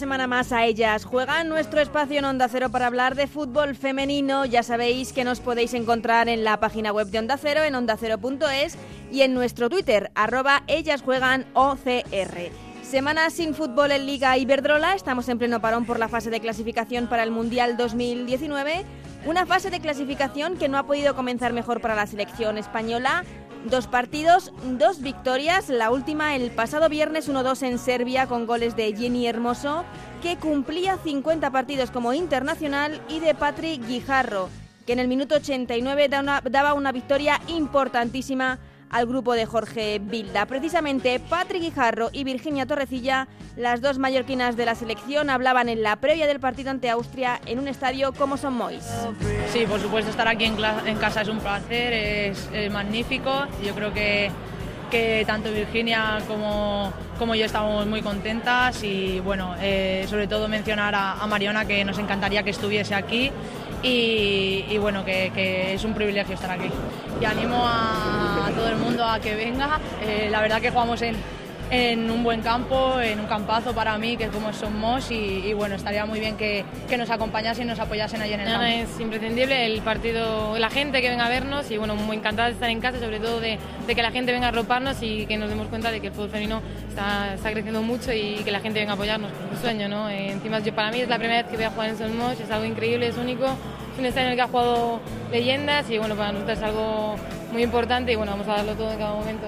Semana más a Ellas. Juegan nuestro espacio en Onda Cero para hablar de fútbol femenino. Ya sabéis que nos podéis encontrar en la página web de Onda Cero, en ondacero.es y en nuestro Twitter, arroba Ellas Juegan OCR. Semana sin fútbol en Liga Iberdrola. Estamos en pleno parón por la fase de clasificación para el Mundial 2019. Una fase de clasificación que no ha podido comenzar mejor para la selección española. Dos partidos, dos victorias. La última el pasado viernes 1-2 en Serbia con goles de Jenny Hermoso, que cumplía 50 partidos como internacional, y de Patrick Guijarro, que en el minuto 89 da una- daba una victoria importantísima al grupo de Jorge Bilda. Precisamente Patrick Guijarro y Virginia Torrecilla, las dos mallorquinas de la selección, hablaban en la previa del partido ante Austria en un estadio como Son Mois. Sí, por supuesto, estar aquí en, en casa es un placer, es, magnífico. Yo creo que, tanto Virginia como, como yo estamos muy contentas y bueno, eh, sobre todo mencionar a Mariona que nos encantaría que estuviese aquí y, bueno, que, es un privilegio estar aquí. Y animo a, a todo el mundo a que venga. Eh, la verdad que jugamos en, en un buen campo, en un campazo para mí, que es como somos, y, y bueno, estaría muy bien que, que nos acompañasen y nos apoyasen allí en el campo. Es imprescindible el partido, la gente que venga a vernos y bueno, muy encantada de estar en casa, sobre todo de, de que la gente venga a arroparnos y que nos demos cuenta de que el fútbol femenino está, está creciendo mucho y que la gente venga a apoyarnos, un sueño, ¿no? Eh, encima yo, para mí es la primera vez que voy a jugar en Solmos, es algo increíble, es único, es un estadio en el que ha jugado leyendas y bueno, para nosotros es algo muy importante y bueno, vamos a darlo todo en cada momento.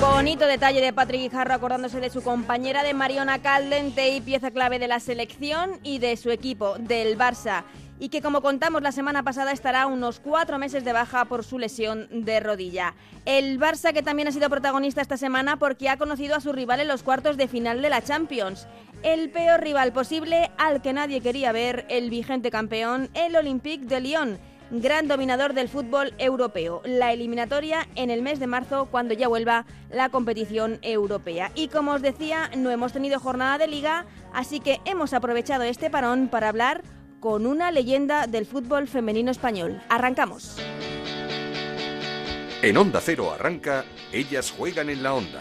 Bonito detalle de Patrick Guijarro acordándose de su compañera de Mariona Caldente y pieza clave de la selección y de su equipo, del Barça. Y que como contamos la semana pasada estará unos cuatro meses de baja por su lesión de rodilla. El Barça que también ha sido protagonista esta semana porque ha conocido a su rival en los cuartos de final de la Champions. El peor rival posible al que nadie quería ver, el vigente campeón, el Olympique de Lyon gran dominador del fútbol europeo. La eliminatoria en el mes de marzo, cuando ya vuelva la competición europea. Y como os decía, no hemos tenido jornada de liga, así que hemos aprovechado este parón para hablar con una leyenda del fútbol femenino español. Arrancamos. En Onda Cero arranca Ellas juegan en la onda.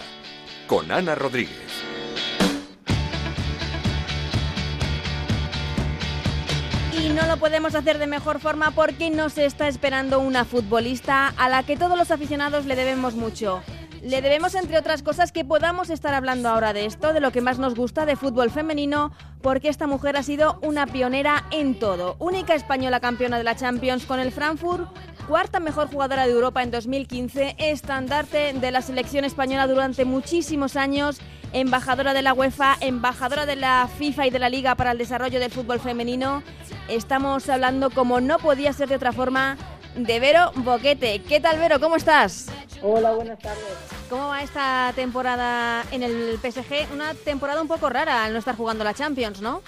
Con Ana Rodríguez. Y no lo podemos hacer de mejor forma porque nos está esperando una futbolista a la que todos los aficionados le debemos mucho. Le debemos, entre otras cosas, que podamos estar hablando ahora de esto, de lo que más nos gusta de fútbol femenino, porque esta mujer ha sido una pionera en todo. Única española campeona de la Champions con el Frankfurt, cuarta mejor jugadora de Europa en 2015, estandarte de la selección española durante muchísimos años, embajadora de la UEFA, embajadora de la FIFA y de la Liga para el Desarrollo del Fútbol Femenino. Estamos hablando, como no podía ser de otra forma, de Vero Boquete. ¿Qué tal, Vero? ¿Cómo estás? Hola, buenas tardes. ¿Cómo va esta temporada en el PSG? Una temporada un poco rara al no estar jugando la Champions, ¿no?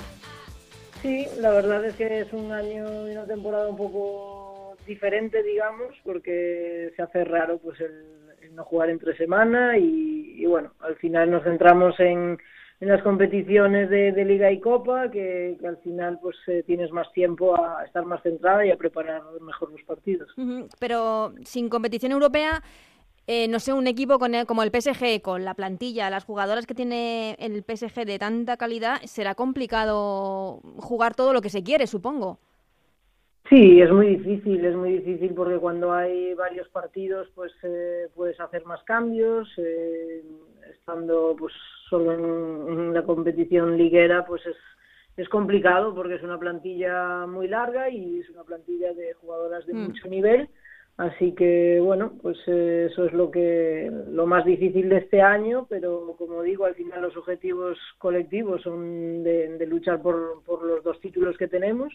Sí, la verdad es que es un año y una temporada un poco diferente, digamos, porque se hace raro pues el, el no jugar entre semana y, bueno, al final nos centramos en, en las competiciones de, Liga y Copa, que, al final pues eh, tienes más tiempo a estar más centrada y a preparar mejor los partidos. Pero sin competición europea, eh, no sé, un equipo con el, como el PSG, con la plantilla, las jugadoras que tiene el PSG de tanta calidad, será complicado jugar todo lo que se quiere, supongo. Sí, es muy difícil, es muy difícil porque cuando hay varios partidos pues eh, puedes hacer más cambios, eh, estando pues solo en, la competición liguera pues es, es complicado porque es una plantilla muy larga y es una plantilla de jugadoras de mm. mucho nivel, así que bueno, pues eh, eso es lo que lo más difícil de este año, pero como digo, al final los objetivos colectivos son de, de luchar por, por los dos títulos que tenemos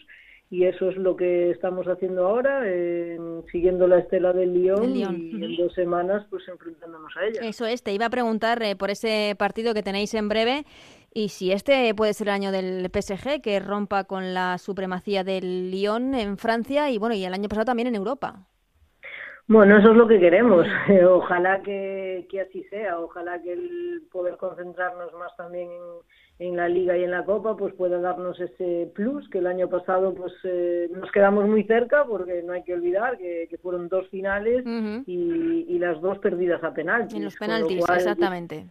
y eso es lo que estamos haciendo ahora, eh, siguiendo la estela del Lyon, El Lyon. y en dos semanas pues enfrentándonos a ella. Eso es, te iba a preguntar eh, por ese partido que tenéis en breve y si este puede ser el año del PSG que rompa con la supremacía del Lyon en Francia y bueno, y el año pasado también en Europa. Bueno, eso es lo que queremos. Ojalá que, que así sea. Ojalá que el poder concentrarnos más también en, en, la Liga y en la Copa pues pueda darnos ese plus que el año pasado pues eh, nos quedamos muy cerca porque no hay que olvidar que, que fueron dos finales y, y, las dos perdidas a penaltis. En los penaltis, exactamente.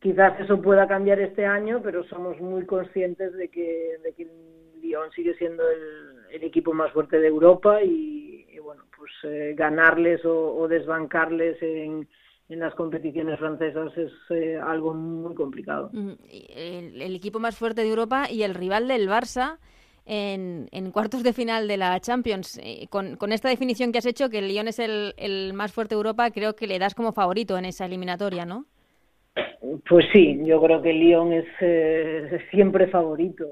Quizás eso pueda cambiar este año, pero somos muy conscientes de que, de que Lyon sigue siendo el, el equipo más fuerte de Europa y, y bueno, pues eh, ganarles o, o desbancarles en, en, las competiciones francesas es eh, algo muy complicado. El, el, equipo más fuerte de Europa y el rival del Barça en, en cuartos de final de la Champions. Eh, con, con, esta definición que has hecho, que el Lyon es el, el más fuerte de Europa, creo que le das como favorito en esa eliminatoria, ¿no? Pues sí, yo creo que el Lyon es eh, siempre favorito.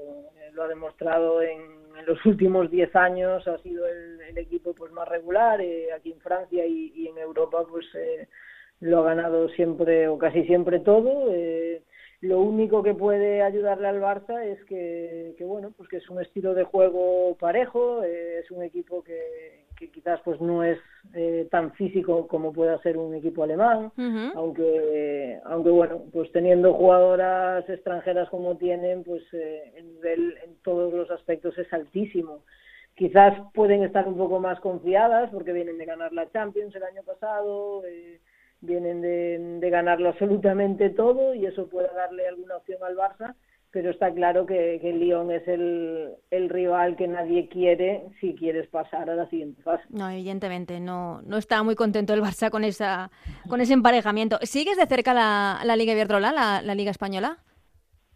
Lo ha demostrado en, en los últimos 10 años, ha sido el, el equipo pues más regular eh, aquí en Francia y, y en Europa, pues eh, lo ha ganado siempre o casi siempre todo. Eh, lo único que puede ayudarle al Barça es que, que bueno, pues que es un estilo de juego parejo, eh, es un equipo que, que quizás pues no es eh, tan físico como pueda ser un equipo alemán, uh -huh. aunque aunque bueno, pues teniendo jugadoras extranjeras como tienen, pues eh, el nivel en todos los aspectos es altísimo. Quizás pueden estar un poco más confiadas porque vienen de ganar la Champions el año pasado, eh, vienen de, de ganarlo absolutamente todo y eso puede darle alguna opción al Barça, pero está claro que, que Lyon es el, el, rival que nadie quiere si quieres pasar a la siguiente fase. No, evidentemente, no, no está muy contento el Barça con esa con ese emparejamiento. ¿Sigues de cerca la, la Liga Iberdrola, la, la Liga Española?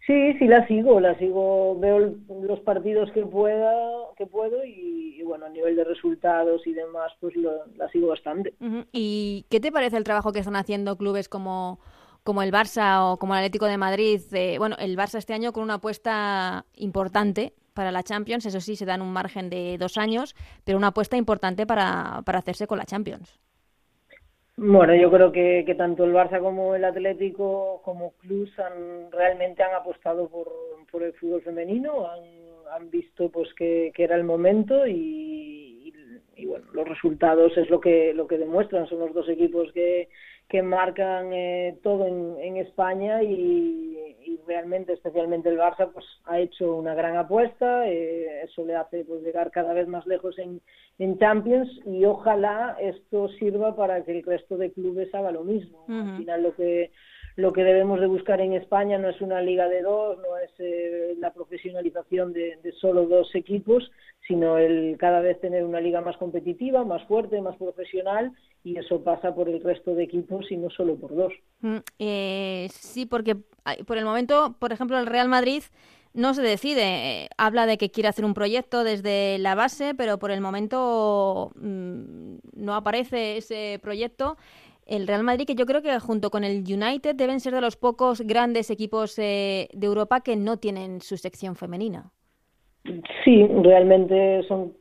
Sí, sí la sigo, la sigo, veo los partidos que pueda, que puedo y, bueno, a nivel de resultados y demás, pues lo, la sigo bastante. ¿Y qué te parece el trabajo que están haciendo clubes como, como el Barça o como el Atlético de Madrid? Eh, bueno, el Barça este año con una apuesta importante para la Champions, eso sí, se dan un margen de dos años, pero una apuesta importante para, para hacerse con la Champions. Bueno, yo creo que, que, tanto el Barça como el Atlético, como clubs, han, realmente han apostado por, por el fútbol femenino, han, visto pues que, que, era el momento y, y, y, bueno, los resultados es lo que, lo que demuestran. Son los dos equipos que, que marcan eh, todo en, en España y, y, realmente, especialmente el Barça, pues ha hecho una gran apuesta. Eh, eso le hace pues llegar cada vez más lejos en, en Champions y ojalá esto sirva para que el resto de clubes haga lo mismo. Uh -huh. Al final lo que lo que debemos de buscar en España no es una liga de dos, no es eh, la profesionalización de, solo dos equipos, sino el cada vez tener una liga más competitiva, más fuerte, más profesional, y eso pasa por el resto de equipos y no solo por dos. Mm, eh, sí, porque por el momento, por ejemplo, el Real Madrid no se decide. Eh, habla de que quiere hacer un proyecto desde la base, pero por el momento mmm, no aparece ese proyecto el Real Madrid, que yo creo que junto con el United deben ser de los pocos grandes equipos eh, de Europa que no tienen su sección femenina. Sí, realmente son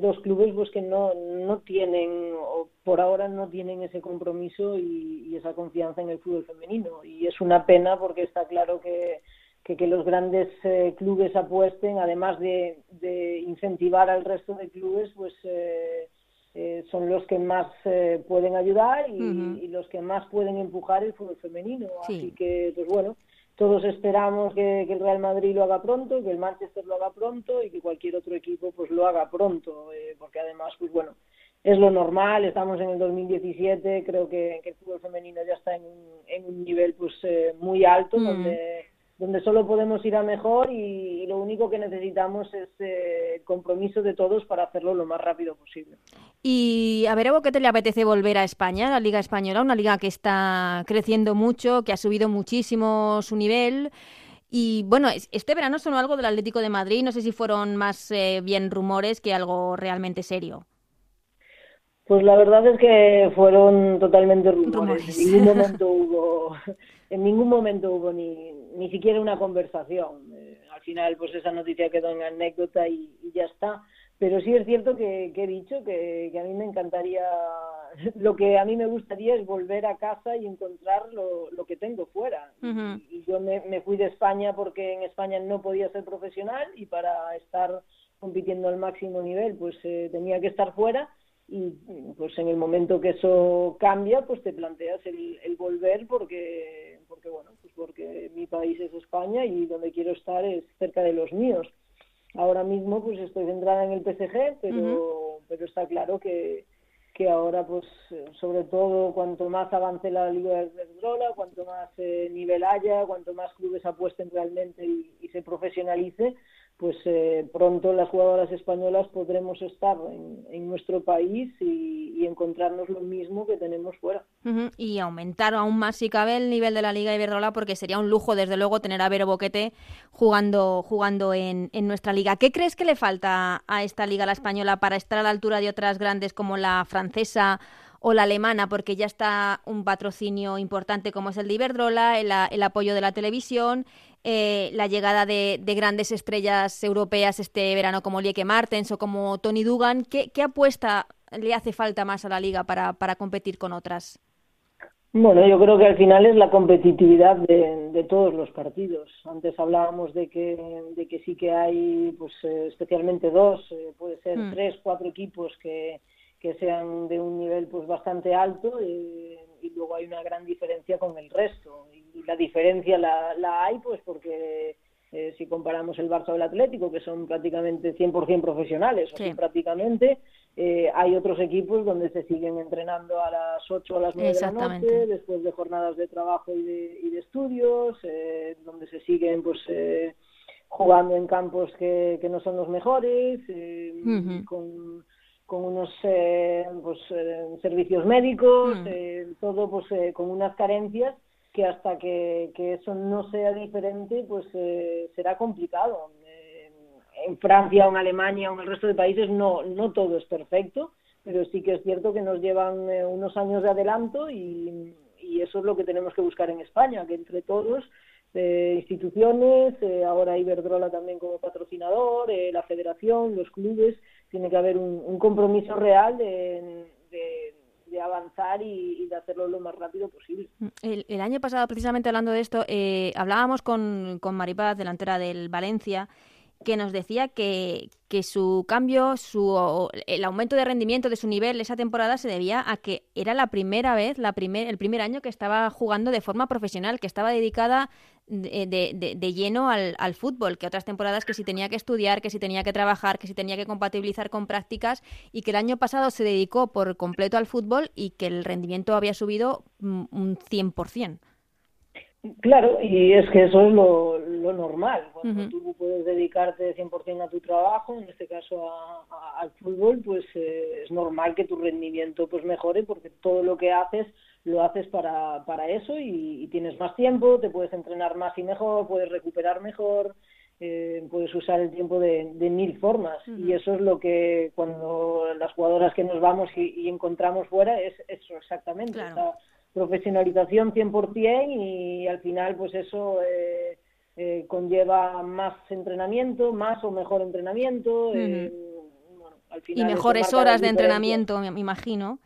dos clubes pues que no, no tienen, o por ahora no tienen ese compromiso y, esa confianza en el fútbol femenino. Y es una pena porque está claro que, que, que los grandes eh, clubes apuesten, además de, de, incentivar al resto de clubes, pues eh, eh, son los que más eh, pueden ayudar y, uh -huh. y, los que más pueden empujar el fútbol femenino. Sí. Así que, pues bueno, todos esperamos que, que, el Real Madrid lo haga pronto, que el Manchester lo haga pronto y que cualquier otro equipo pues lo haga pronto, eh, porque además, pues bueno, es lo normal, estamos en el 2017, creo que, que el fútbol femenino ya está en un, en un nivel pues eh, muy alto, uh -huh. donde donde solo podemos ir a mejor y, lo único que necesitamos es eh, compromiso de todos para hacerlo lo más rápido posible. Y a ver, ¿a qué te le apetece volver a España, a la Liga Española? Una liga que está creciendo mucho, que ha subido muchísimo su nivel. Y bueno, este verano sonó algo del Atlético de Madrid, no sé si fueron más eh, bien rumores que algo realmente serio. Pues la verdad es que fueron totalmente rumores. rumores. En ningún momento hubo, en ningún momento hubo ni, ni siquiera una conversación. Eh, al final, pues esa noticia quedó en anécdota y, y ya está. Pero sí es cierto que, que he dicho que, que, a mí me encantaría, lo que a mí me gustaría es volver a casa y encontrar lo, lo que tengo fuera. Uh -huh. y, y, yo me, me, fui de España porque en España no podía ser profesional y para estar compitiendo al máximo nivel, pues eh, tenía que estar fuera y pues en el momento que eso cambia pues te planteas el, el volver porque porque bueno pues porque mi país es España y donde quiero estar es cerca de los míos. Ahora mismo pues estoy centrada en el PSG pero pero está claro que que ahora pues sobre todo cuanto más avance la liga de Verdrola, cuanto más eh, nivel haya, cuanto más clubes apuesten realmente y, y se profesionalice, pues eh, pronto las jugadoras españolas podremos estar en, nuestro país y, encontrarnos lo mismo que tenemos fuera. Y aumentar aún más, si cabe, el nivel de la Liga Iberdrola, porque sería un lujo, desde luego, tener a Vero Boquete jugando, jugando en, nuestra liga. ¿Qué crees que le falta a esta liga, la española, para estar a la altura de otras grandes como la francesa o la alemana, porque ya está un patrocinio importante como es el de Iberdrola, el apoyo de la televisión, eh, la llegada de, grandes estrellas europeas este verano como Lieke Martens o como Tony Dugan. ¿Qué, apuesta le hace falta más a la liga para, para competir con otras? Bueno, yo creo que al final es la competitividad de, todos los partidos. Antes hablábamos de que, de que sí que hay, pues eh, especialmente dos, eh, puede ser hmm. tres, cuatro equipos que, que sean de un nivel pues bastante alto y luego hay una gran diferencia con el resto y la diferencia la, la hay pues porque eh, si comparamos el Barça o el Atlético que son prácticamente 100% profesionales o prácticamente eh, hay otros equipos donde se siguen entrenando a las 8 o a las 9 de la noche después de jornadas de trabajo y de, y de estudios eh, donde se siguen pues jugando en campos que, que no son los mejores con con unos eh, pues, eh, servicios médicos, mm. eh, todo pues con unas carencias que hasta que, que, eso no sea diferente pues será complicado. en Francia o en Alemania o en el resto de países no, no todo es perfecto, pero sí que es cierto que nos llevan unos años de adelanto y, y eso es lo que tenemos que buscar en España, que entre todos instituciones, ahora Iberdrola también como patrocinador, la federación, los clubes, tiene que haber un, compromiso real de, avanzar y, de hacerlo lo más rápido posible. El, año pasado, precisamente hablando de esto, eh, hablábamos con, con Maripaz, delantera del Valencia, que nos decía que, que su cambio, su, el aumento de rendimiento de su nivel esa temporada se debía a que era la primera vez, la primer, el primer año que estaba jugando de forma profesional, que estaba dedicada de, de, de lleno al, al, fútbol, que otras temporadas que si tenía que estudiar, que si tenía que trabajar, que si tenía que compatibilizar con prácticas y que el año pasado se dedicó por completo al fútbol y que el rendimiento había subido mm, un 100%. Claro, y es que eso es lo, lo normal. Cuando tú puedes dedicarte 100% a tu trabajo, en este caso al fútbol, pues eh, es normal que tu rendimiento pues mejore porque todo lo que haces lo haces para, para eso y, tienes más tiempo, te puedes entrenar más y mejor, puedes recuperar mejor, eh, puedes usar el tiempo de, mil formas. Y eso es lo que cuando las jugadoras que nos vamos y, encontramos fuera es eso exactamente profesionalización 100% y al final pues eso eh, eh, conlleva más entrenamiento, más o mejor entrenamiento. Eh, y mejores horas de entrenamiento, me imagino.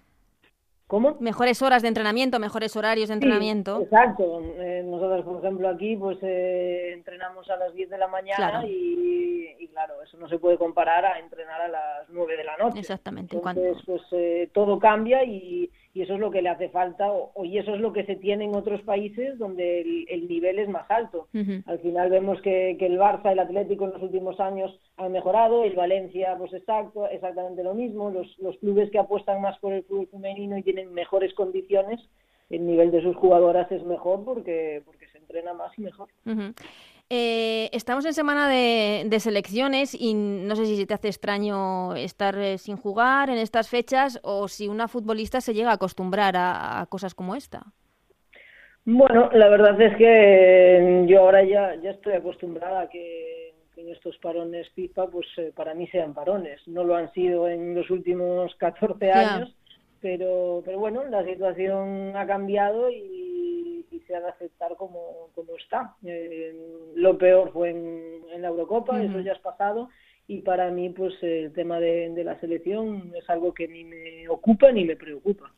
¿Cómo? Mejores horas de entrenamiento, mejores horarios de entrenamiento. exacto. nosotros, por ejemplo, aquí pues entrenamos a las 10 de la mañana Y, claro, eso no se puede comparar a entrenar a las 9 de la noche. Exactamente. Entonces, pues todo cambia y, y eso es lo que le hace falta o, y eso es lo que se tiene en otros países donde el, nivel es más alto. Al final vemos que, el Barça, el Atlético en los últimos años han mejorado, el Valencia pues exacto, exactamente lo mismo, los, los clubes que apuestan más por el fútbol femenino y tienen mejores condiciones, el nivel de sus jugadoras es mejor porque, porque se entrena más y mejor. Eh, estamos en semana de, selecciones y no sé si te hace extraño estar eh, sin jugar en estas fechas o si una futbolista se llega a acostumbrar a, cosas como esta. Bueno, la verdad es que yo ahora ya, ya estoy acostumbrada a que, en estos parones FIFA, pues eh, para mí sean parones. No lo han sido en los últimos 14 años, pero, pero bueno, la situación ha cambiado y se ha de aceptar como, como está. Eh, lo peor fue en, la Eurocopa, eso ya es pasado, y para mí pues el tema de, la selección es algo que ni me ocupa ni me preocupa.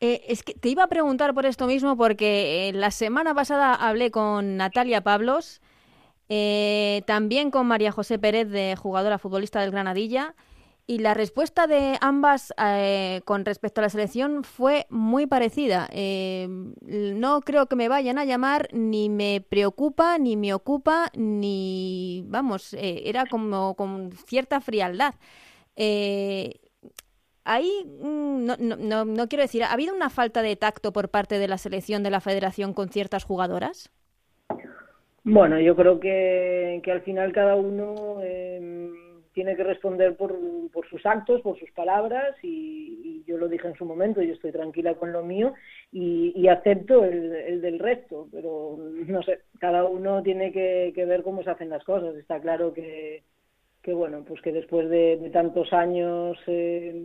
Eh, es que te iba a preguntar por esto mismo porque eh, la semana pasada hablé con Natalia Pablos, también con María José Pérez, de jugadora futbolista del Granadilla, Y la respuesta de ambas eh, con respecto a la selección fue muy parecida. Eh, no creo que me vayan a llamar, ni me preocupa, ni me ocupa, ni, vamos, eh, era como con cierta frialdad. ahí, mm, no, no, no, quiero decir, ¿ha habido una falta de tacto por parte de la selección de la federación con ciertas jugadoras? Bueno, yo creo que, que al final cada uno em, tiene que responder por, por sus actos, por sus palabras y, yo lo dije en su momento, yo estoy tranquila con lo mío y, acepto el, del resto, pero no sé, cada uno tiene que, ver cómo se hacen las cosas. Está claro que, que bueno, pues que después de, tantos años eh,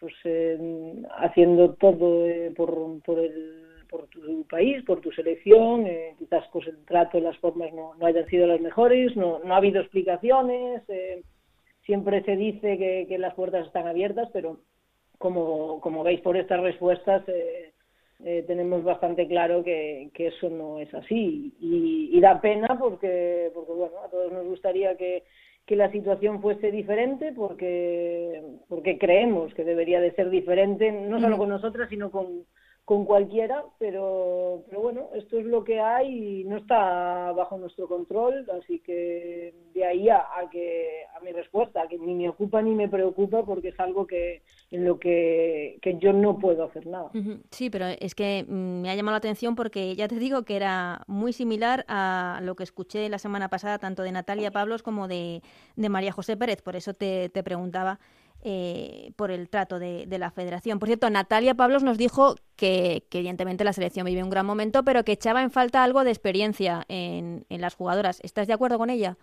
pues eh, haciendo todo eh, por, por el por tu país, por tu selección, quizás pues el trato, las formas no, no hayan sido las mejores, no, no ha habido explicaciones, eh, siempre se dice que, las puertas están abiertas, pero como, como veis por estas respuestas, eh, eh, tenemos bastante claro que, eso no es así. Y, da pena porque, porque, bueno, a todos nos gustaría que, que la situación fuese diferente porque, porque creemos que debería de ser diferente, no solo con nosotras, sino con, con cualquiera, pero, pero bueno, esto es lo que hay y no está bajo nuestro control, así que de ahí a, que a mi respuesta, que ni me ocupa ni me preocupa porque es algo que en lo que, que yo no puedo hacer nada. Sí, pero es que mm, me ha llamado la atención porque ya te digo que era muy similar a lo que escuché la semana pasada tanto de Natalia Pablos como de, de María José Pérez, por eso te, te preguntaba eh, por el trato de, la federación. Por cierto, Natalia Pablos nos dijo que, evidentemente la selección vive un gran momento, pero que echaba en falta algo de experiencia en, las jugadoras. ¿Estás de acuerdo con ella?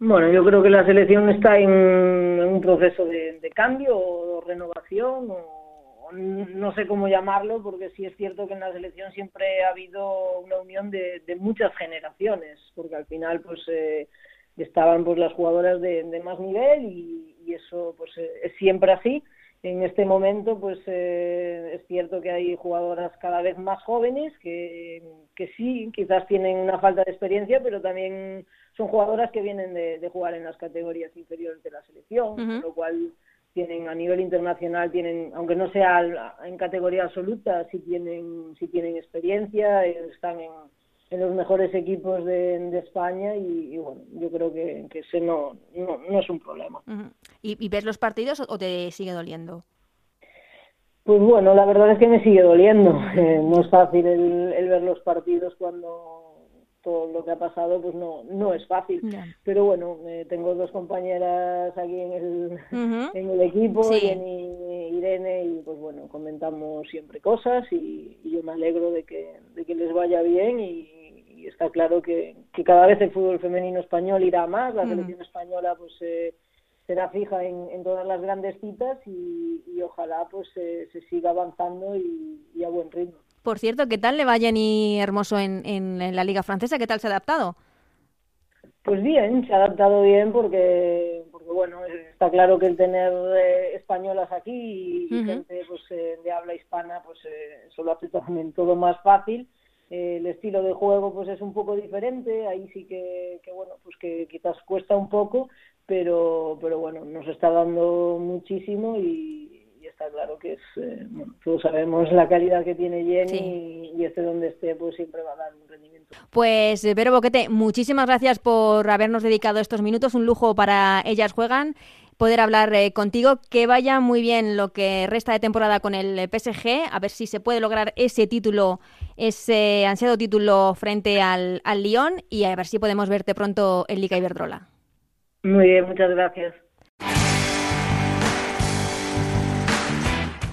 Bueno, yo creo que la selección está en, un proceso de, cambio o renovación o, no sé cómo llamarlo, porque sí es cierto que en la selección siempre ha habido una unión de, muchas generaciones, porque al final pues eh, estaban pues las jugadoras de, más nivel y, eso pues eh, es siempre así. En este momento pues eh, es cierto que hay jugadoras cada vez más jóvenes que, que sí, quizás tienen una falta de experiencia, pero también son jugadoras que vienen de, jugar en las categorías inferiores de la selección, con lo cual tienen a nivel internacional tienen aunque no sea en categoría absoluta sí tienen sí tienen experiencia están en, en los mejores equipos de, España y, bueno, yo creo que, ese no, no, es un problema. ¿Y, ves los partidos o te sigue doliendo? Pues bueno, la verdad es que me sigue doliendo. Eh, no es fácil el, ver los partidos cuando todo lo que ha pasado, pues no, no es fácil. Pero bueno, eh, tengo dos compañeras aquí en el, en el equipo, Jenny Irene, y pues bueno, comentamos siempre cosas y, y, yo me alegro de que, de que les vaya bien y, está claro que, cada vez el fútbol femenino español irá más, la selección española pues eh, será fija en, todas las grandes citas y, ojalá pues se siga avanzando y, a buen ritmo. Por cierto, ¿qué tal le va Jenny Hermoso en, en, la Liga Francesa? ¿Qué tal se ha adaptado? Pues bien, se ha adaptado bien porque, porque bueno, está claro que el tener eh, españolas aquí y gente pues, eh, de habla hispana, pues eh, eso lo hace también todo más fácil el estilo de juego pues es un poco diferente, ahí sí que, bueno, pues que quizás cuesta un poco, pero, pero bueno, nos está dando muchísimo y, está claro que es, eh, todos sabemos la calidad que tiene Jenny y, este donde esté pues siempre va a dar un rendimiento. Pues eh, Vero Boquete, muchísimas gracias por habernos dedicado estos minutos, un lujo para ellas juegan poder hablar eh, contigo. Que vaya muy bien lo que resta de temporada con el PSG, a ver si se puede lograr ese título, ese ansiado título frente al, al Lyon y a ver si podemos verte pronto en Liga Iberdrola. Muy bien, muchas gracias.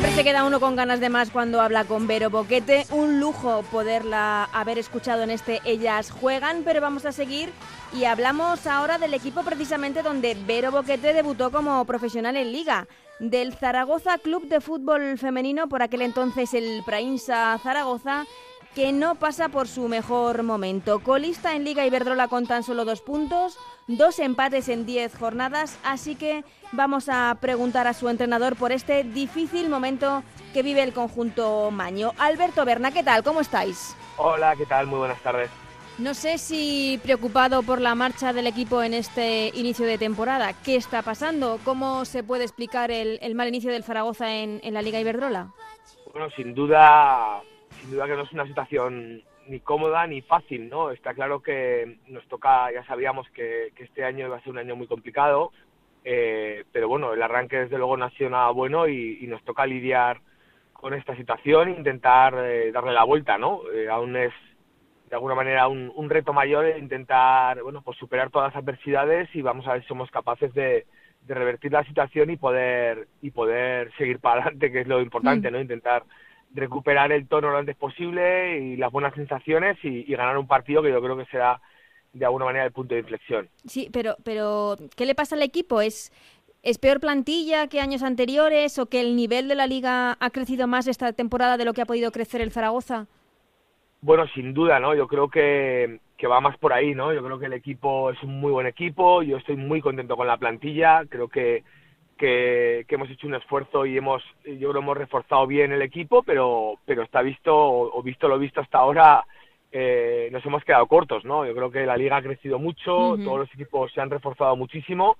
Se queda uno con ganas de más cuando habla con Vero Boquete. Un lujo poderla haber escuchado en este Ellas Juegan, pero vamos a seguir y hablamos ahora del equipo precisamente donde Vero Boquete debutó como profesional en liga. Del Zaragoza Club de Fútbol Femenino, por aquel entonces el Prainsa Zaragoza, que no pasa por su mejor momento. Colista en Liga Iberdrola con tan solo dos puntos, dos empates en diez jornadas, así que vamos a preguntar a su entrenador por este difícil momento que vive el conjunto Maño. Alberto Berna, ¿qué tal? ¿Cómo estáis? Hola, ¿qué tal? Muy buenas tardes. No sé si preocupado por la marcha del equipo en este inicio de temporada. ¿Qué está pasando? ¿Cómo se puede explicar el, mal inicio del Zaragoza en, la Liga Iberdrola? Bueno, sin duda, sin duda que no es una situación ni cómoda ni fácil, ¿no? Está claro que nos toca, ya sabíamos que, este año iba a ser un año muy complicado, eh, pero bueno, el arranque desde luego no ha sido nada bueno y, nos toca lidiar con esta situación e intentar eh, darle la vuelta, ¿no? Eh, aún es de alguna manera un, reto mayor intentar bueno pues superar todas las adversidades y vamos a ver si somos capaces de, revertir la situación y poder y poder seguir para adelante que es lo importante no intentar recuperar el tono lo antes posible y las buenas sensaciones y, ganar un partido que yo creo que será de alguna manera el punto de inflexión sí pero pero qué le pasa al equipo es ¿Es peor plantilla que años anteriores o que el nivel de la liga ha crecido más esta temporada de lo que ha podido crecer el Zaragoza? Bueno, sin duda, ¿no? Yo creo que, va más por ahí, ¿no? Yo creo que el equipo es un muy buen equipo, yo estoy muy contento con la plantilla, creo que, que, hemos hecho un esfuerzo y hemos, yo creo hemos reforzado bien el equipo, pero, pero está visto, o visto lo visto hasta ahora, eh, nos hemos quedado cortos, ¿no? Yo creo que la liga ha crecido mucho, todos los equipos se han reforzado muchísimo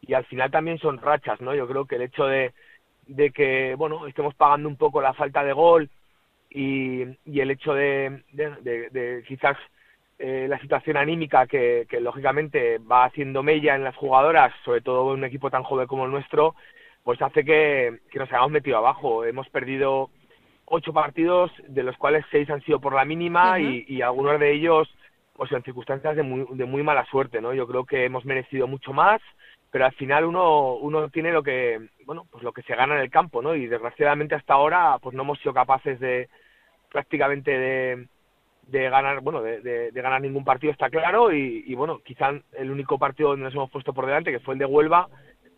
y al final también son rachas, ¿no? Yo creo que el hecho de, de que, bueno, estemos pagando un poco la falta de gol, y, el hecho de, de, quizás eh, la situación anímica que, lógicamente va haciendo mella en las jugadoras, sobre todo en un equipo tan joven como el nuestro, pues hace que, nos hayamos metido abajo. Hemos perdido ocho partidos, de los cuales seis han sido por la mínima y, algunos de ellos pues en circunstancias de muy, de muy mala suerte, ¿no? Yo creo que hemos merecido mucho más, pero al final uno, uno tiene lo que, bueno, pues lo que se gana en el campo, ¿no? Y desgraciadamente hasta ahora pues no hemos sido capaces de, prácticamente de, de ganar, bueno, de, de, ganar ningún partido está claro y, bueno, quizá el único partido donde nos hemos puesto por delante, que fue el de Huelva,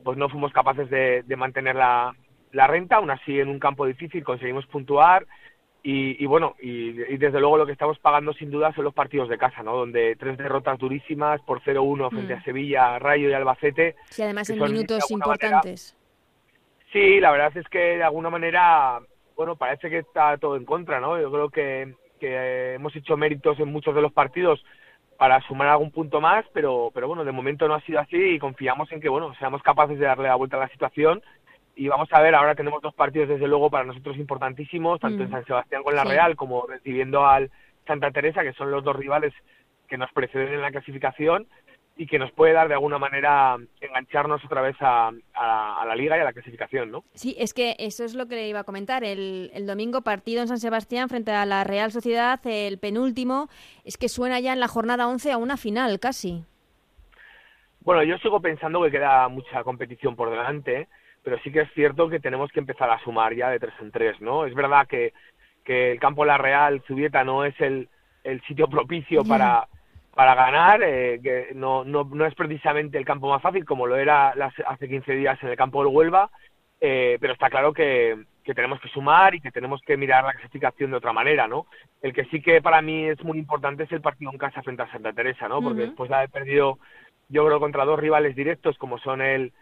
pues no fuimos capaces de, de mantener la, la renta, aún así en un campo difícil conseguimos puntuar y, y bueno, y, desde luego lo que estamos pagando sin duda son los partidos de casa, ¿no? Donde tres derrotas durísimas por 0-1 frente a mm. Sevilla, Rayo y Albacete. Sí, además en minutos importantes. sí, la verdad es que de alguna manera bueno, parece que está todo en contra, ¿no? Yo creo que, que hemos hecho méritos en muchos de los partidos para sumar algún punto más, pero, pero bueno, de momento no ha sido así y confiamos en que, bueno, seamos capaces de darle la vuelta a la situación. Y vamos a ver, ahora tenemos dos partidos desde luego para nosotros importantísimos, tanto en mm. San Sebastián con la Real como recibiendo al Santa Teresa, que son los dos rivales que nos preceden en la clasificación y que nos puede dar de alguna manera engancharnos otra vez a, la liga y a la clasificación, ¿no? Sí, es que eso es lo que le iba a comentar. El, domingo partido en San Sebastián frente a la Real Sociedad, el penúltimo, es que suena ya en la jornada 11 a una final casi. Bueno, yo sigo pensando que queda mucha competición por delante, pero sí que es cierto que tenemos que empezar a sumar ya de tres en tres, ¿no? Es verdad que, que el campo de la Real, Zubieta, no es el, el sitio propicio para para ganar, eh, que no, no, no, es precisamente el campo más fácil como lo era hace 15 días en el campo del Huelva, eh, pero está claro que, que, tenemos que sumar y que tenemos que mirar la clasificación de otra manera, ¿no? El que sí que para mí es muy importante es el partido en casa frente a Santa Teresa, ¿no? Porque después de haber perdido, yo creo, contra dos rivales directos como son el,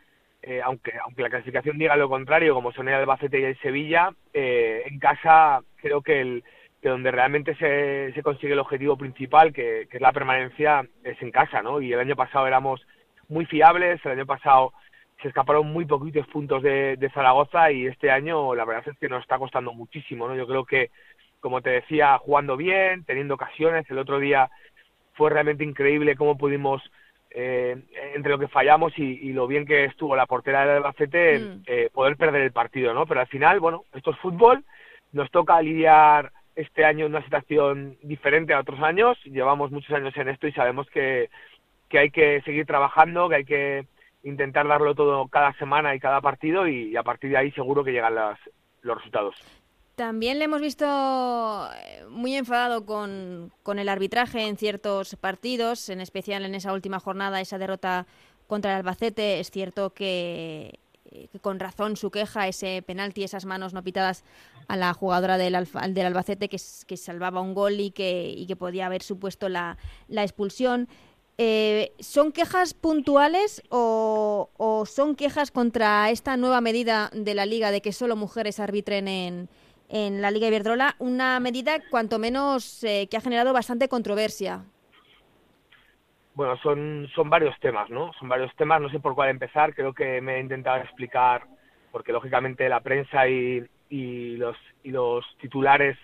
eh, aunque, aunque la clasificación diga lo contrario, como son el Albacete y el Sevilla, en casa creo que el que donde realmente se, se consigue el objetivo principal, que, es la permanencia, es en casa, ¿no? Y el año pasado éramos muy fiables, el año pasado se escaparon muy poquitos puntos de, de Zaragoza y este año la verdad es que nos está costando muchísimo, ¿no? Yo creo que, como te decía, jugando bien, teniendo ocasiones, el otro día fue realmente increíble cómo pudimos eh, entre lo que fallamos y, lo bien que estuvo la portera del Albacete, mm. eh, poder perder el partido, ¿no? Pero al final, bueno, esto es fútbol, nos toca lidiar este año en una situación diferente a otros años. Llevamos muchos años en esto y sabemos que, que hay que seguir trabajando, que hay que intentar darlo todo cada semana y cada partido y, a partir de ahí seguro que llegan las, los resultados. También le hemos visto eh, muy enfadado con, con, el arbitraje en ciertos partidos, en especial en esa última jornada, esa derrota contra el Albacete. Es cierto que con razón su queja, ese penalti, esas manos no pitadas a la jugadora del, del Albacete que, que, salvaba un gol y que, y que podía haber supuesto la, la expulsión. Eh, ¿Son quejas puntuales o, o, son quejas contra esta nueva medida de la Liga de que solo mujeres arbitren en, en la Liga Iberdrola? Una medida cuanto menos eh, que ha generado bastante controversia. Bueno, son, son varios temas, ¿no? Son varios temas, no sé por cuál empezar, creo que me he intentado explicar, porque lógicamente la prensa y, y los, y los titulares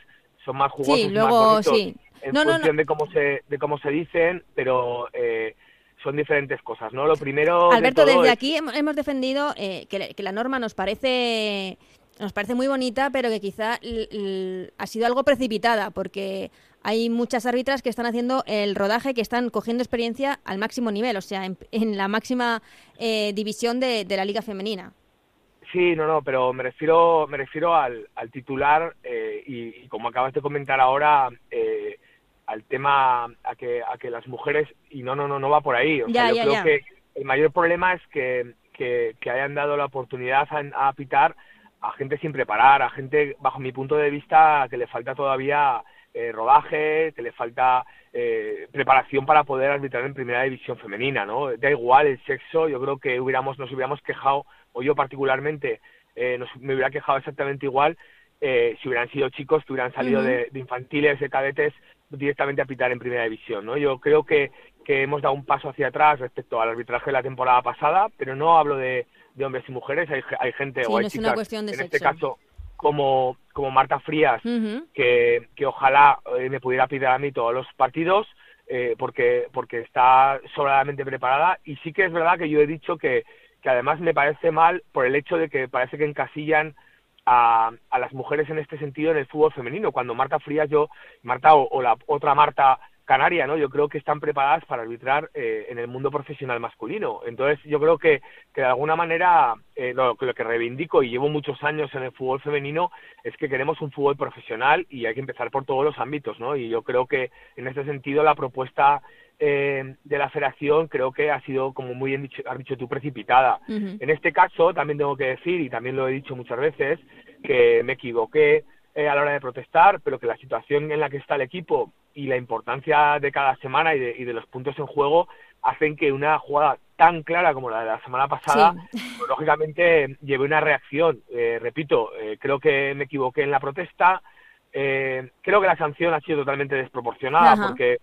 son más jugosos sí, luego, más sí. en no, función no, de cómo se de cómo se dicen, pero eh, son diferentes cosas, ¿no? Lo primero Alberto, de todo desde es... aquí hemos defendido eh, que, que la norma nos parece nos parece muy bonita, pero que quizá ha sido algo precipitada, porque hay muchas árbitras que están haciendo el rodaje, que están cogiendo experiencia al máximo nivel, o sea, en, en la máxima eh, división de, de, la liga femenina. Sí, no, no, pero me refiero, me refiero al, al titular eh, y, y, como acabas de comentar ahora, eh, al tema a que, a que las mujeres, y no, no, no, no va por ahí. O ya, sea, yo ya, creo ya. que el mayor problema es que, que, que hayan dado la oportunidad a, a pitar a gente sin preparar, a gente, bajo mi punto de vista, que le falta todavía eh, rodaje, que le falta eh, preparación para poder arbitrar en primera división femenina, ¿no? Da igual el sexo, yo creo que hubiéramos, nos hubiéramos quejado, o yo particularmente, eh, nos, me hubiera quejado exactamente igual eh, si hubieran sido chicos que hubieran salido uh -huh. de, de, infantiles, de cadetes, directamente a pitar en primera división, ¿no? Yo creo que, que hemos dado un paso hacia atrás respecto al arbitraje de la temporada pasada, pero no hablo de, de hombres y mujeres, hay, hay gente sí, o hay no chicas, es una cuestión de en sexo. este caso, como, como Marta Frías, uh -huh. que, que ojalá eh, me pudiera pedir a mí todos los partidos, eh, porque, porque está sobradamente preparada. Y sí que es verdad que yo he dicho que, que además me parece mal por el hecho de que parece que encasillan a, a las mujeres en este sentido en el fútbol femenino, cuando Marta Frías, yo, Marta o, o la otra Marta Canaria, ¿no? Yo creo que están preparadas para arbitrar eh, en el mundo profesional masculino. Entonces, yo creo que, que de alguna manera eh, lo, lo, que reivindico y llevo muchos años en el fútbol femenino es que queremos un fútbol profesional y hay que empezar por todos los ámbitos, ¿no? Y yo creo que en este sentido la propuesta eh, de la federación creo que ha sido, como muy bien dicho, has dicho tú, precipitada. Uh -huh. En este caso, también tengo que decir, y también lo he dicho muchas veces, que me equivoqué eh, a la hora de protestar, pero que la situación en la que está el equipo y la importancia de cada semana y de, y de los puntos en juego hacen que una jugada tan clara como la de la semana pasada, sí. pues, lógicamente lleve una reacción. Eh, repito, eh, creo que me equivoqué en la protesta, eh, creo que la sanción ha sido totalmente desproporcionada Ajá. porque,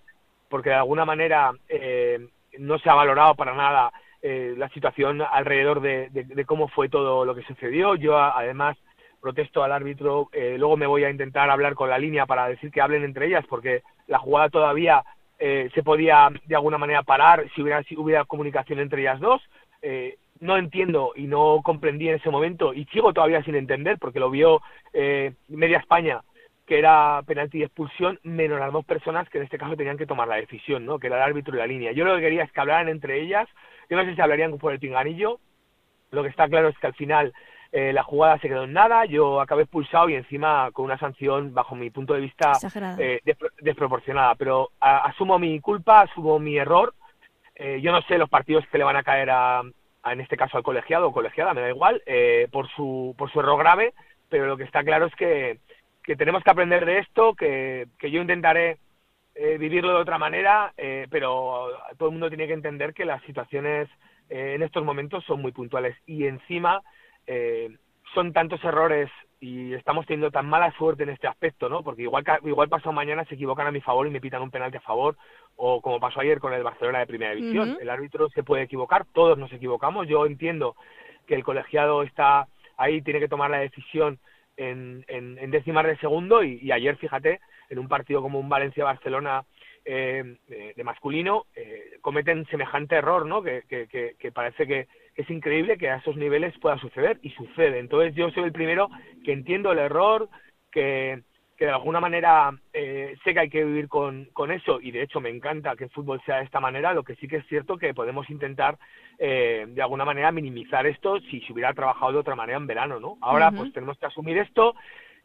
porque de alguna manera eh, no se ha valorado para nada eh, la situación alrededor de, de, de, cómo fue todo lo que sucedió. Yo además protesto al árbitro, eh, luego me voy a intentar hablar con la línea para decir que hablen entre ellas, porque la jugada todavía eh, se podía de alguna manera parar si hubiera, si hubiera comunicación entre ellas dos. Eh, no entiendo y no comprendí en ese momento y sigo todavía sin entender porque lo vio eh, media España que era penalti y expulsión, menos las dos personas que en este caso tenían que tomar la decisión, ¿no? que era el árbitro y la línea. Yo lo que quería es que hablaran entre ellas, yo no sé si hablarían por el pinganillo, lo que está claro es que al final eh, la jugada se quedó en nada, yo acabé expulsado y encima con una sanción, bajo mi punto de vista, eh, despro desproporcionada. Pero a, asumo mi culpa, asumo mi error. Eh, yo no sé los partidos que le van a caer a, a en este caso al colegiado o colegiada, me da igual, eh, por, su, por su error grave, pero lo que está claro es que, que tenemos que aprender de esto, que, que yo intentaré eh, vivirlo de otra manera, eh, pero todo el mundo tiene que entender que las situaciones eh, en estos momentos son muy puntuales y encima eh, son tantos errores y estamos teniendo tan mala suerte en este aspecto, ¿no? Porque igual igual pasado mañana se equivocan a mi favor y me pitan un penalti a favor, o como pasó ayer con el Barcelona de Primera División. Uh -huh. El árbitro se puede equivocar, todos nos equivocamos. Yo entiendo que el colegiado está ahí, tiene que tomar la decisión en, en, en décimas de segundo y, y, ayer, fíjate, en un partido como un Valencia-Barcelona eh, de masculino, eh, cometen semejante error, ¿no? Que, que, que, que parece que es increíble que a esos niveles pueda suceder y sucede. Entonces yo soy el primero que entiendo el error, que, que de alguna manera eh, sé que hay que vivir con, con, eso y de hecho me encanta que el fútbol sea de esta manera, lo que sí que es cierto que podemos intentar eh, de alguna manera minimizar esto si se hubiera trabajado de otra manera en verano, ¿no? Ahora uh -huh. pues tenemos que asumir esto.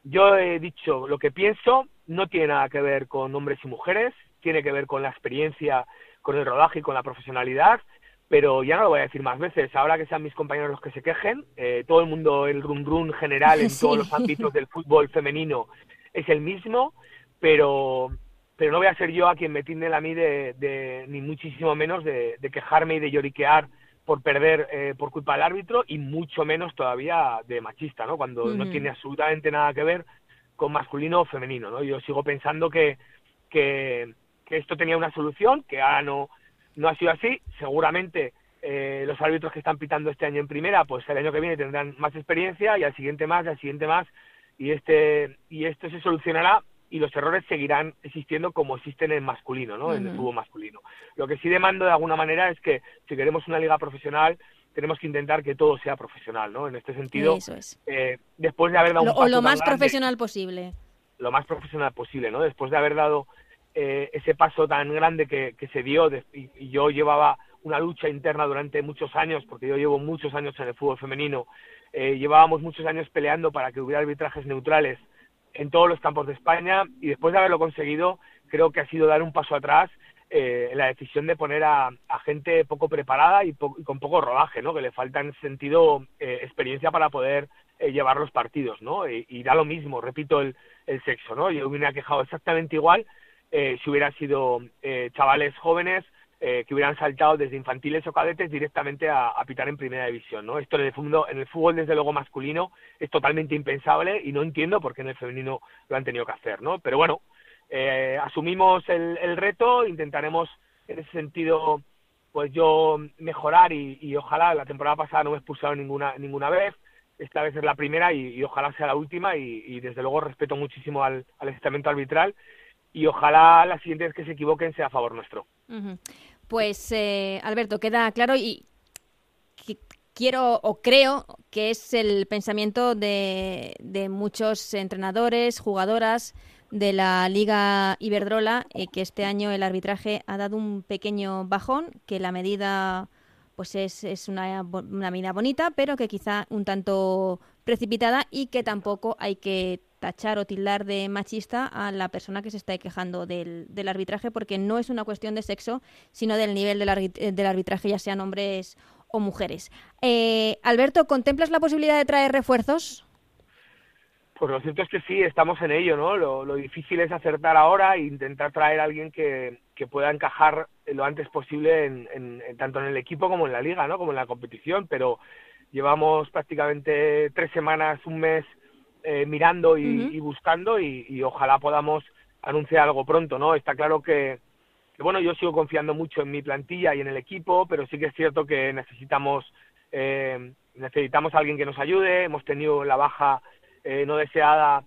Yo he dicho lo que pienso, no tiene nada que ver con hombres y mujeres, tiene que ver con la experiencia, con el rodaje y con la profesionalidad pero ya no lo voy a decir más veces. Ahora que sean mis compañeros los que se quejen, eh, todo el mundo, el run run general en todos los ámbitos del fútbol femenino es el mismo, pero pero no voy a ser yo a quien me tiende a mí de, ni muchísimo menos de, quejarme y de lloriquear por perder eh, por culpa del árbitro y mucho menos todavía de machista, ¿no? Cuando no tiene absolutamente nada que ver con masculino o femenino, ¿no? Yo sigo pensando que, que, que esto tenía una solución, que ahora no, no ha sido así. Seguramente eh, los árbitros que están pitando este año en primera, pues el año que viene tendrán más experiencia y al siguiente más, y al siguiente más, y este y esto se solucionará y los errores seguirán existiendo como existen en masculino, ¿no? En el fútbol masculino. Lo que sí demando de alguna manera es que si queremos una liga profesional tenemos que intentar que todo sea profesional, ¿no? En este sentido, eh, después de haber dado un paso o lo más profesional posible. Lo más profesional posible, ¿no? Después de haber dado eh, ese paso tan grande que, se dio y, yo llevaba una lucha interna durante muchos años, porque yo llevo muchos años en el fútbol femenino, eh, llevábamos muchos años peleando para que hubiera arbitrajes neutrales en todos los campos de España y después de haberlo conseguido creo que ha sido dar un paso atrás eh, en la decisión de poner a, gente poco preparada y, con poco rodaje, ¿no? que le falta en sentido experiencia para poder llevar los partidos, ¿no? Y, da lo mismo, repito, el, el sexo, ¿no? Yo me ha quejado exactamente igual eh, si hubieran sido eh, chavales jóvenes eh, que hubieran saltado desde infantiles o cadetes directamente a, pitar en primera división, ¿no? Esto en el, fútbol, en el fútbol, desde luego masculino, es totalmente impensable y no entiendo por qué en el femenino lo han tenido que hacer, ¿no? Pero bueno, asumimos el, reto, intentaremos en ese sentido, pues yo mejorar y, ojalá la temporada pasada no me he expulsado ninguna, ninguna vez, esta vez es la primera y, ojalá sea la última y, desde luego respeto muchísimo al, al estamento arbitral y ojalá las siguientes que se equivoquen sea a favor nuestro. Pues eh, Alberto, queda claro y quiero o creo que es el pensamiento de, muchos entrenadores, jugadoras de la Liga Iberdrola, eh, que este año el arbitraje ha dado un pequeño bajón, que la medida pues es, es una, una medida bonita, pero que quizá un tanto precipitada y que tampoco hay que tachar o tildar de machista a la persona que se está quejando del, arbitraje, porque no es una cuestión de sexo, sino del nivel del, arbitraje, ya sean hombres o mujeres. Eh, Alberto, ¿contemplas la posibilidad de traer refuerzos? Pues lo cierto es que sí, estamos en ello, ¿no? Lo, difícil es acertar ahora e intentar traer a alguien que, pueda encajar lo antes posible en, tanto en el equipo como en la liga, ¿no? Como en la competición, pero llevamos prácticamente tres semanas, un mes eh, mirando y, buscando y, ojalá podamos anunciar algo pronto, ¿no? Está claro que, bueno, yo sigo confiando mucho en mi plantilla y en el equipo, pero sí que es cierto que necesitamos eh, necesitamos a alguien que nos ayude. Hemos tenido la baja eh, no deseada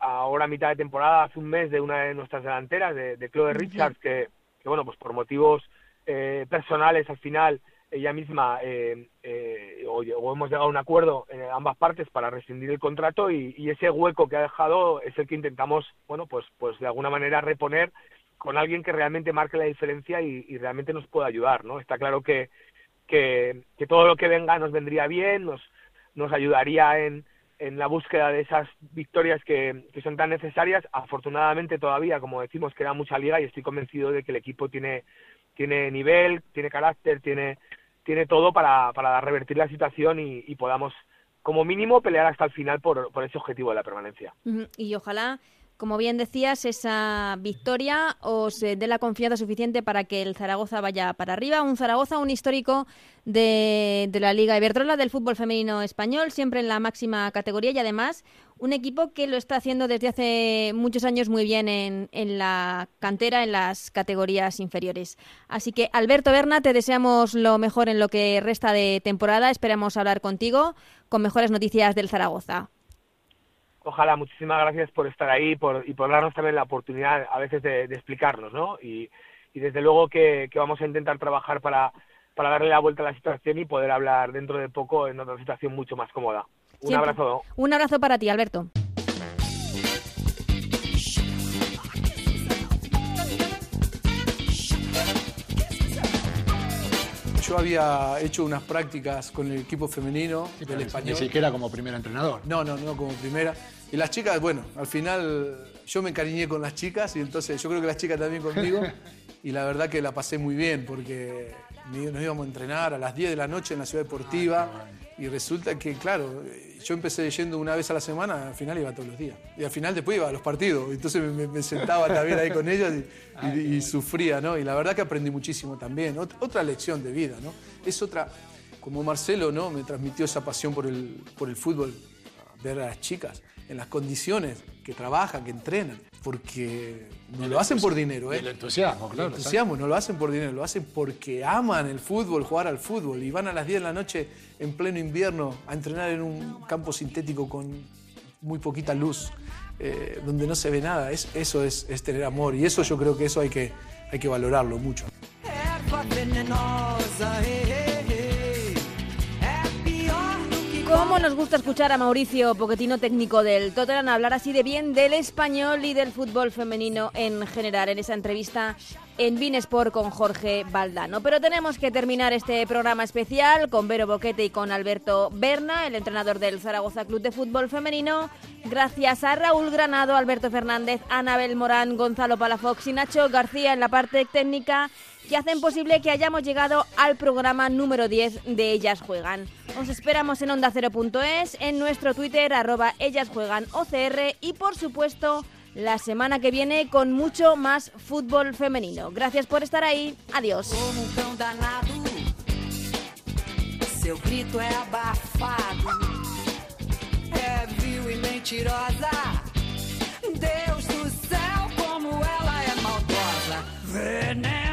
ahora a mitad de temporada, hace un mes, de una de nuestras delanteras, de, Chloe Richards, que, que, bueno, pues por motivos personales al final ella misma eh, eh, o, hemos llegado a un acuerdo en ambas partes para rescindir el contrato y, ese hueco que ha dejado es el que intentamos bueno pues pues de alguna manera reponer con alguien que realmente marque la diferencia y, realmente nos pueda ayudar no está claro que, que, todo lo que venga nos vendría bien nos nos ayudaría en en la búsqueda de esas victorias que, que son tan necesarias. Afortunadamente todavía como decimos queda mucha liga y estoy convencido de que el equipo tiene tiene nivel, tiene carácter, tiene tiene todo para, para revertir la situación y, podamos, como mínimo, pelear hasta el final por, por ese objetivo de la permanencia. Y ojalá como bien decías, esa victoria os dé la confianza suficiente para que el Zaragoza vaya para arriba. Un Zaragoza, un histórico de, la Liga Iberdrola del fútbol femenino español, siempre en la máxima categoría y además un equipo que lo está haciendo desde hace muchos años muy bien en, en la cantera, en las categorías inferiores. Así que, Alberto Berna, te deseamos lo mejor en lo que resta de temporada. Esperamos hablar contigo con mejores noticias del Zaragoza ojalá, muchísimas gracias por estar ahí por, y por darnos también la oportunidad a veces de, explicarnos, ¿no? Y, desde luego que, vamos a intentar trabajar para, para darle la vuelta a la situación y poder hablar dentro de poco en otra situación mucho más cómoda. Un abrazo. Un abrazo para ti, Alberto. Yo había hecho unas prácticas con el equipo femenino del español. Ni siquiera como primer entrenador. No, no, no como primera. Y las chicas, bueno, al final yo me encariñé con las chicas y entonces yo creo que las chicas también conmigo. y la verdad que la pasé muy bien porque nos íbamos a entrenar a las 10 de la noche en la ciudad deportiva. Y resulta que, claro, yo empecé yendo una vez a la semana, al final iba todos los días. Y al final después iba a los partidos. Entonces me, sentaba también ahí con ellos y, sufría, ¿no? Y la verdad que aprendí muchísimo también. otra lección de vida, ¿no? Es otra, como Marcelo, ¿no? Me transmitió esa pasión por el, por el fútbol, ver a las chicas en las condiciones que trabajan, que entrenan, porque no lo hacen por dinero. ¿eh? El entusiasmo, claro. El entusiasmo, no lo hacen por dinero, lo hacen porque aman el fútbol, jugar al fútbol, y van a las 10 de la noche en pleno invierno a entrenar en un campo sintético con muy poquita luz, eh, donde no se ve nada. Es, eso es, tener amor, y eso yo creo que eso hay que, hay que valorarlo mucho. ¿Cómo nos gusta escuchar a Mauricio Poquetino, técnico del Tottenham, hablar así de bien del español y del fútbol femenino en general en esa entrevista en Binesport con Jorge Valdano. Pero tenemos que terminar este programa especial con Vero Boquete y con Alberto Berna, el entrenador del Zaragoza Club de Fútbol Femenino. Gracias a Raúl Granado, Alberto Fernández, Anabel Morán, Gonzalo Palafox y Nacho García en la parte técnica que hacen posible que hayamos llegado al programa número 10 de Ellas Juegan. Os esperamos en onda en nuestro Twitter arroba Ellas Juegan OCR y por supuesto la semana que viene con mucho más fútbol femenino. Gracias por estar ahí. Adiós. Deus do céu, como ela é maldosa. Veneno.